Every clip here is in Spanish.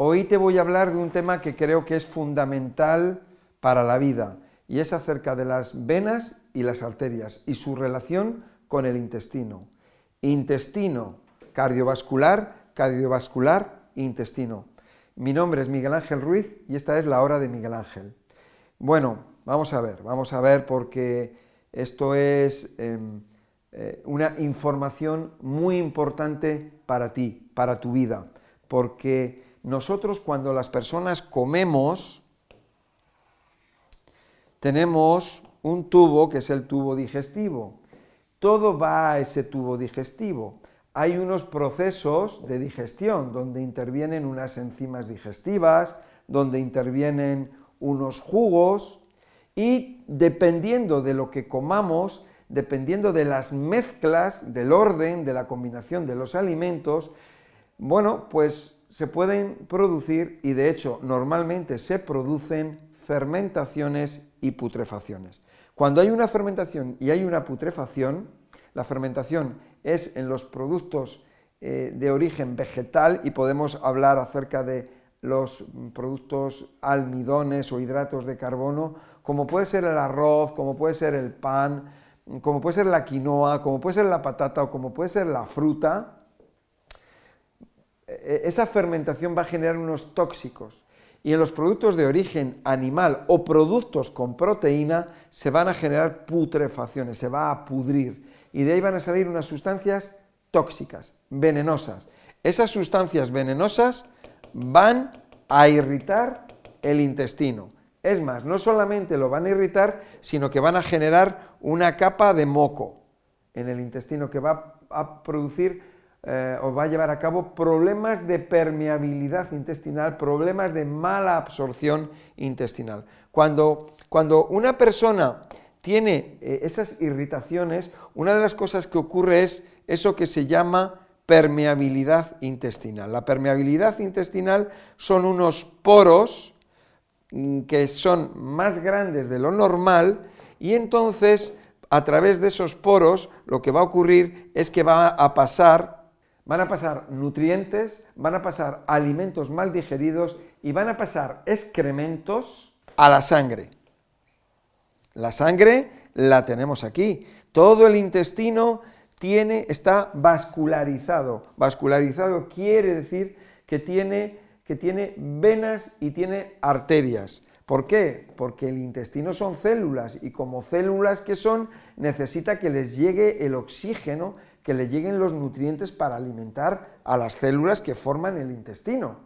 Hoy te voy a hablar de un tema que creo que es fundamental para la vida y es acerca de las venas y las arterias y su relación con el intestino. Intestino, cardiovascular, cardiovascular, intestino. Mi nombre es Miguel Ángel Ruiz y esta es la hora de Miguel Ángel. Bueno, vamos a ver, vamos a ver porque esto es em, eh, una información muy importante para ti, para tu vida, porque nosotros cuando las personas comemos, tenemos un tubo que es el tubo digestivo. Todo va a ese tubo digestivo. Hay unos procesos de digestión donde intervienen unas enzimas digestivas, donde intervienen unos jugos y dependiendo de lo que comamos, dependiendo de las mezclas, del orden, de la combinación de los alimentos, bueno, pues se pueden producir y de hecho normalmente se producen fermentaciones y putrefacciones. Cuando hay una fermentación y hay una putrefacción, la fermentación es en los productos eh, de origen vegetal y podemos hablar acerca de los productos almidones o hidratos de carbono, como puede ser el arroz, como puede ser el pan, como puede ser la quinoa, como puede ser la patata o como puede ser la fruta, esa fermentación va a generar unos tóxicos. Y en los productos de origen animal o productos con proteína se van a generar putrefacciones, se va a pudrir. Y de ahí van a salir unas sustancias tóxicas, venenosas. Esas sustancias venenosas van a irritar el intestino. Es más, no solamente lo van a irritar, sino que van a generar una capa de moco en el intestino que va a producir eh, o va a llevar a cabo problemas de permeabilidad intestinal, problemas de mala absorción intestinal. Cuando, cuando una persona tiene eh, esas irritaciones, una de las cosas que ocurre es eso que se llama permeabilidad intestinal. La permeabilidad intestinal son unos poros mm, que son más grandes de lo normal y entonces a través de esos poros lo que va a ocurrir es que va a pasar van a pasar nutrientes, van a pasar alimentos mal digeridos y van a pasar excrementos a la sangre. La sangre la tenemos aquí. Todo el intestino tiene, está vascularizado. Vascularizado quiere decir que tiene, que tiene venas y tiene arterias. ¿Por qué? Porque el intestino son células y como células que son necesita que les llegue el oxígeno que le lleguen los nutrientes para alimentar a las células que forman el intestino.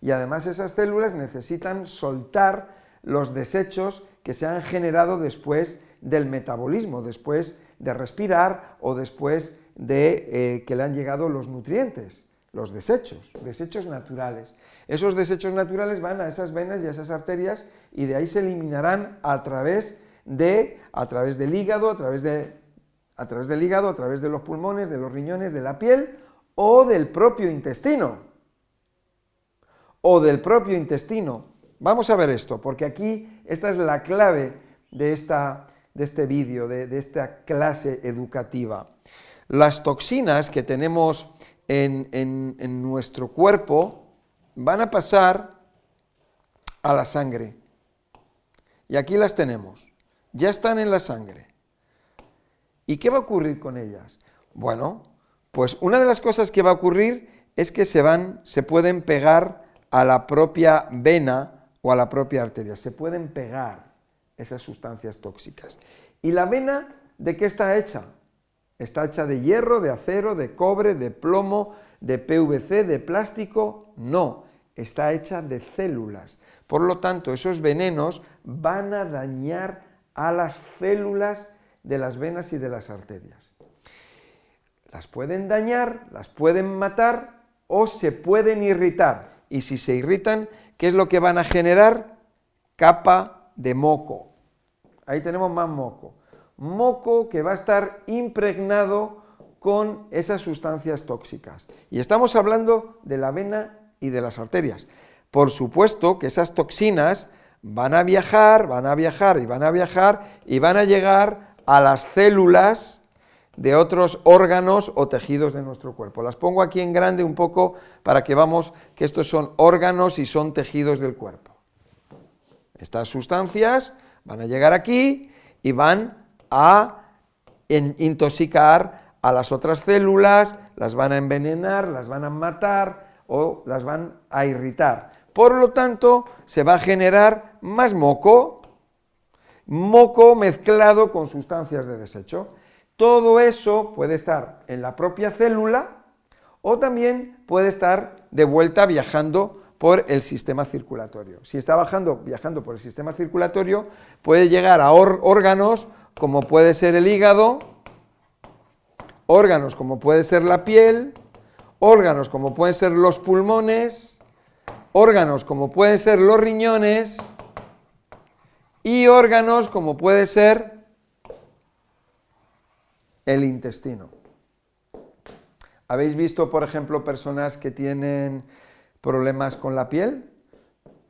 Y además esas células necesitan soltar los desechos que se han generado después del metabolismo, después de respirar o después de eh, que le han llegado los nutrientes, los desechos, desechos naturales. Esos desechos naturales van a esas venas y a esas arterias y de ahí se eliminarán a través de, a través del hígado, a través de a través del hígado, a través de los pulmones, de los riñones, de la piel o del propio intestino. O del propio intestino. Vamos a ver esto, porque aquí esta es la clave de, esta, de este vídeo, de, esta clase educativa. Las toxinas que tenemos en, en nuestro cuerpo van a pasar a la sangre. Y aquí las tenemos. Ya están en la sangre. ¿Y qué va a ocurrir con ellas? Bueno, pues una de las cosas que va a ocurrir es que se van, se pueden pegar a la propia vena o a la propia arteria, se pueden pegar esas sustancias tóxicas. ¿Y la vena de qué está hecha? Está hecha de hierro, de acero, de cobre, de plomo, de PVC, de plástico. No, está hecha de células. Por lo tanto, esos venenos van a dañar a las células de las venas y de las arterias. Las pueden dañar, las pueden matar o se pueden irritar. Y si se irritan, ¿qué es lo que van a generar? Capa de moco. Ahí tenemos más moco. Moco que va a estar impregnado con esas sustancias tóxicas. Y estamos hablando de la vena y de las arterias. Por supuesto que esas toxinas van a viajar, van a viajar y van a viajar y van a llegar a las células de otros órganos o tejidos de nuestro cuerpo. Las pongo aquí en grande un poco para que vamos que estos son órganos y son tejidos del cuerpo. Estas sustancias van a llegar aquí y van a intoxicar a las otras células, las van a envenenar, las van a matar o las van a irritar. Por lo tanto, se va a generar más moco, moco mezclado con sustancias de desecho. Todo eso puede estar en la propia célula o también puede estar de vuelta viajando por el sistema circulatorio. Si está bajando, viajando por el sistema circulatorio, puede llegar a órganos como puede ser el hígado, órganos como puede ser la piel, órganos como pueden ser los pulmones, órganos como pueden ser los riñones y órganos como puede ser el intestino. ¿Habéis visto, por ejemplo, personas que tienen problemas con la piel,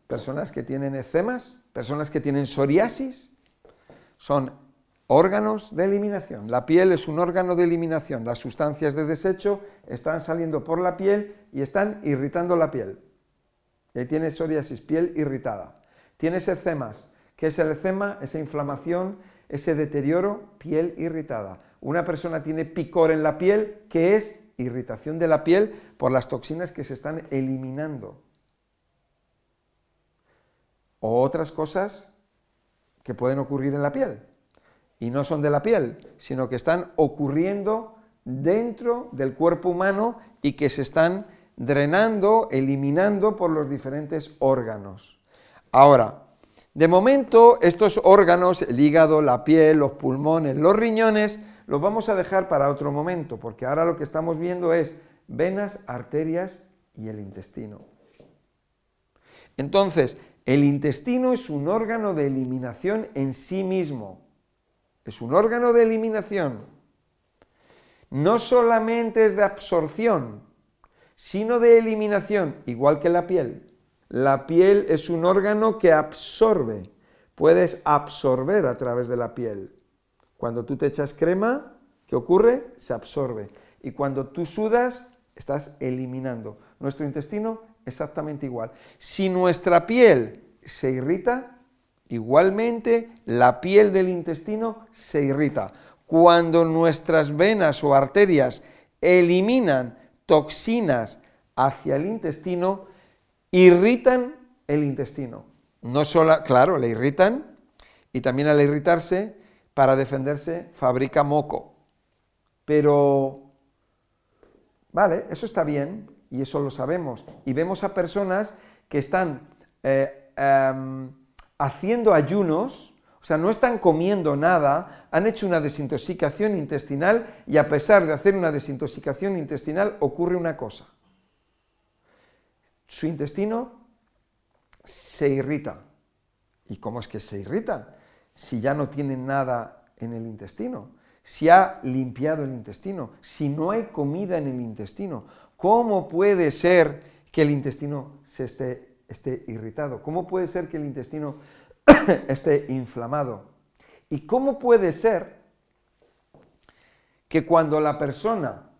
personas que tienen eczemas, personas que tienen psoriasis, son órganos de eliminación. La piel es un órgano de eliminación. Las sustancias de desecho están saliendo por la piel y están irritando la piel. Y ahí tienes psoriasis, piel irritada. Tienes eczemas. ¿Qué es el eczema? Esa inflamación, ese deterioro, piel irritada. Una persona tiene picor en la piel, ¿qué es irritación de la piel por las toxinas que se están eliminando. O otras cosas que pueden ocurrir en la piel. Y no son de la piel, sino que están ocurriendo dentro del cuerpo humano y que se están drenando, eliminando por los diferentes órganos. Ahora, de momento, estos órganos, el hígado, la piel, los pulmones, los riñones, lo vamos a dejar para otro momento, porque ahora lo que estamos viendo es venas, arterias y el intestino. Entonces, el intestino es un órgano de eliminación en sí mismo. Es un órgano de eliminación. No solamente es de absorción, sino de eliminación, igual que la piel. La piel es un órgano que absorbe. Puedes absorber a través de la piel. Cuando tú te echas crema, ¿qué ocurre? Se absorbe. Y cuando tú sudas, estás eliminando. Nuestro intestino exactamente igual. Si nuestra piel se irrita, igualmente la piel del intestino se irrita. Cuando nuestras venas o arterias eliminan toxinas hacia el intestino, irritan el intestino. No solo, claro, le irritan y también al irritarse para defenderse fabrica moco. Pero, vale, eso está bien y eso lo sabemos. Y vemos a personas que están eh, em, haciendo ayunos, o sea, no están comiendo nada, han hecho una desintoxicación intestinal y a pesar de hacer una desintoxicación intestinal ocurre una cosa. Su intestino se irrita. ¿Y cómo es que se irrita? si ya no tiene nada en el intestino? Si ha limpiado el intestino, si no hay comida en el intestino, ¿cómo puede ser que el intestino se esté, esté irritado? ¿Cómo puede ser que el intestino esté inflamado? ¿Y cómo puede ser que cuando la persona,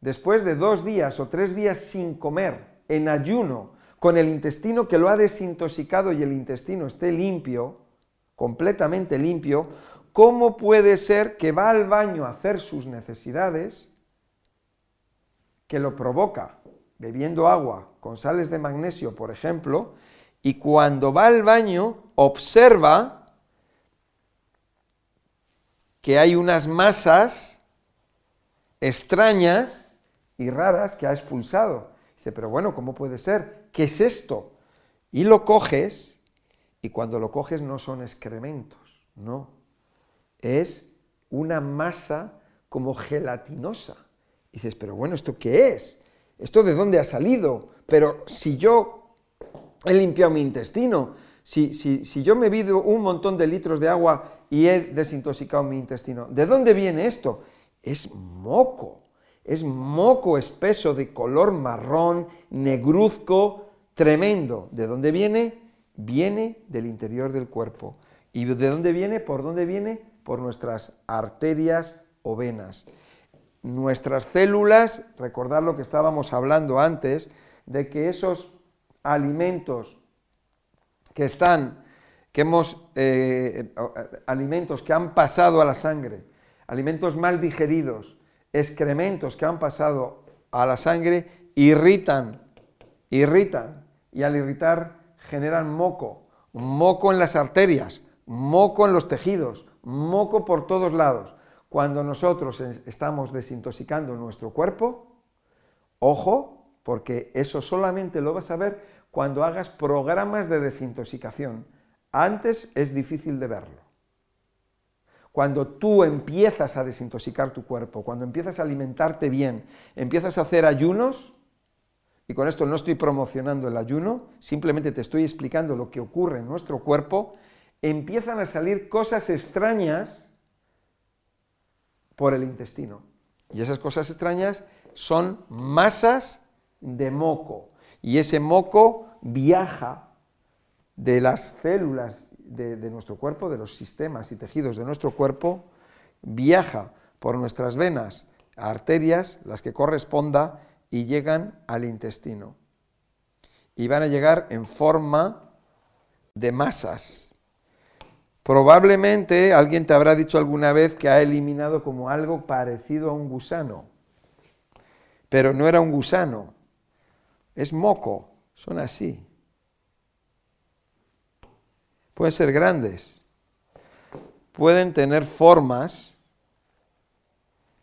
después de dos días o tres días sin comer, en ayuno, con el intestino que lo ha desintoxicado y el intestino esté limpio, completamente limpio, ¿cómo puede ser que va al baño a hacer sus necesidades, que lo provoca bebiendo agua con sales de magnesio, por ejemplo, y cuando va al baño observa que hay unas masas extrañas y raras que ha expulsado. Dice, pero bueno, ¿cómo puede ser? ¿Qué es esto? Y lo coges y cuando lo coges no son excrementos, no. Es una masa como gelatinosa. Dices, pero bueno, ¿esto qué es? ¿Esto de dónde ha salido? Pero si yo he limpiado mi intestino, si, si, si yo me he bebido un montón de litros de agua y he desintoxicado mi intestino, ¿de dónde viene esto? Es moco, es moco espeso de color marrón, negruzco, tremendo. ¿De dónde viene? viene del interior del cuerpo. ¿Y de dónde viene? ¿Por dónde viene? Por nuestras arterias o venas. Nuestras células, recordad lo que estábamos hablando antes, de que esos alimentos que están, que hemos, eh, alimentos que han pasado a la sangre, alimentos mal digeridos, excrementos que han pasado a la sangre, irritan, irritan, y al irritar generan moco, moco en las arterias, moco en los tejidos, moco por todos lados. Cuando nosotros estamos desintoxicando nuestro cuerpo, ojo, porque eso solamente lo vas a ver cuando hagas programas de desintoxicación. Antes es difícil de verlo. Cuando tú empiezas a desintoxicar tu cuerpo, cuando empiezas a alimentarte bien, empiezas a hacer ayunos, y con esto no estoy promocionando el ayuno, simplemente te estoy explicando lo que ocurre en nuestro cuerpo, empiezan a salir cosas extrañas por el intestino. Y esas cosas extrañas son masas de moco. Y ese moco viaja de las células de, nuestro cuerpo, de los sistemas y tejidos de nuestro cuerpo, viaja por nuestras venas, arterias, las que corresponda, y llegan al intestino. Y van a llegar en forma de masas. Probablemente alguien te habrá dicho alguna vez que ha eliminado como algo parecido a un gusano, pero no era un gusano, es moco, son así. Pueden ser grandes, pueden tener formas,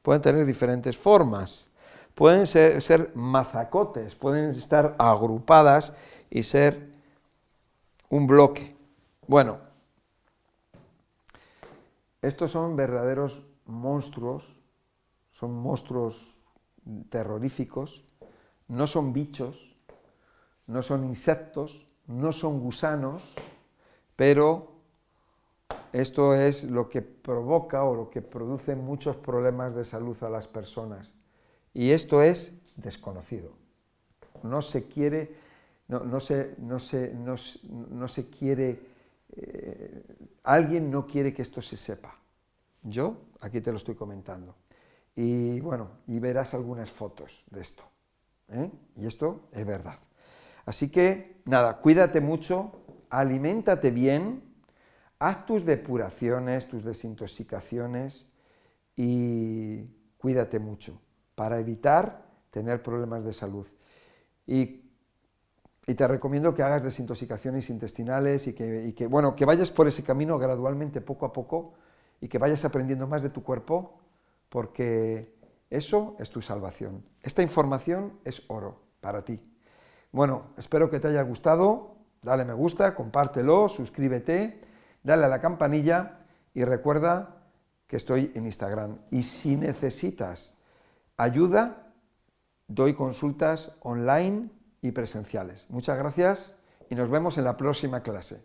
pueden tener diferentes formas, pueden ser, mazacotes, pueden estar agrupadas y ser un bloque. Bueno, estos son verdaderos monstruos, son monstruos terroríficos, no son bichos, no son insectos, no son gusanos, pero esto es lo que provoca o lo que produce muchos problemas de salud a las personas. Y esto es desconocido. No se quiere, no, se, no se quiere eh, alguien no quiere que esto se sepa. Yo aquí te lo estoy comentando. Y bueno, y verás algunas fotos de esto. ¿eh? Y esto es verdad. Así que, nada, cuídate mucho, aliméntate bien, haz tus depuraciones, tus desintoxicaciones y cuídate mucho para evitar tener problemas de salud. Y y te recomiendo que hagas desintoxicaciones intestinales y que, bueno, que vayas por ese camino gradualmente, poco a poco, y que vayas aprendiendo más de tu cuerpo, porque eso es tu salvación. Esta información es oro para ti. Bueno, espero que te haya gustado, dale me gusta, compártelo, suscríbete, dale a la campanilla y recuerda que estoy en Instagram. Y si necesitas ayuda, doy consultas online y presenciales. Muchas gracias y nos vemos en la próxima clase.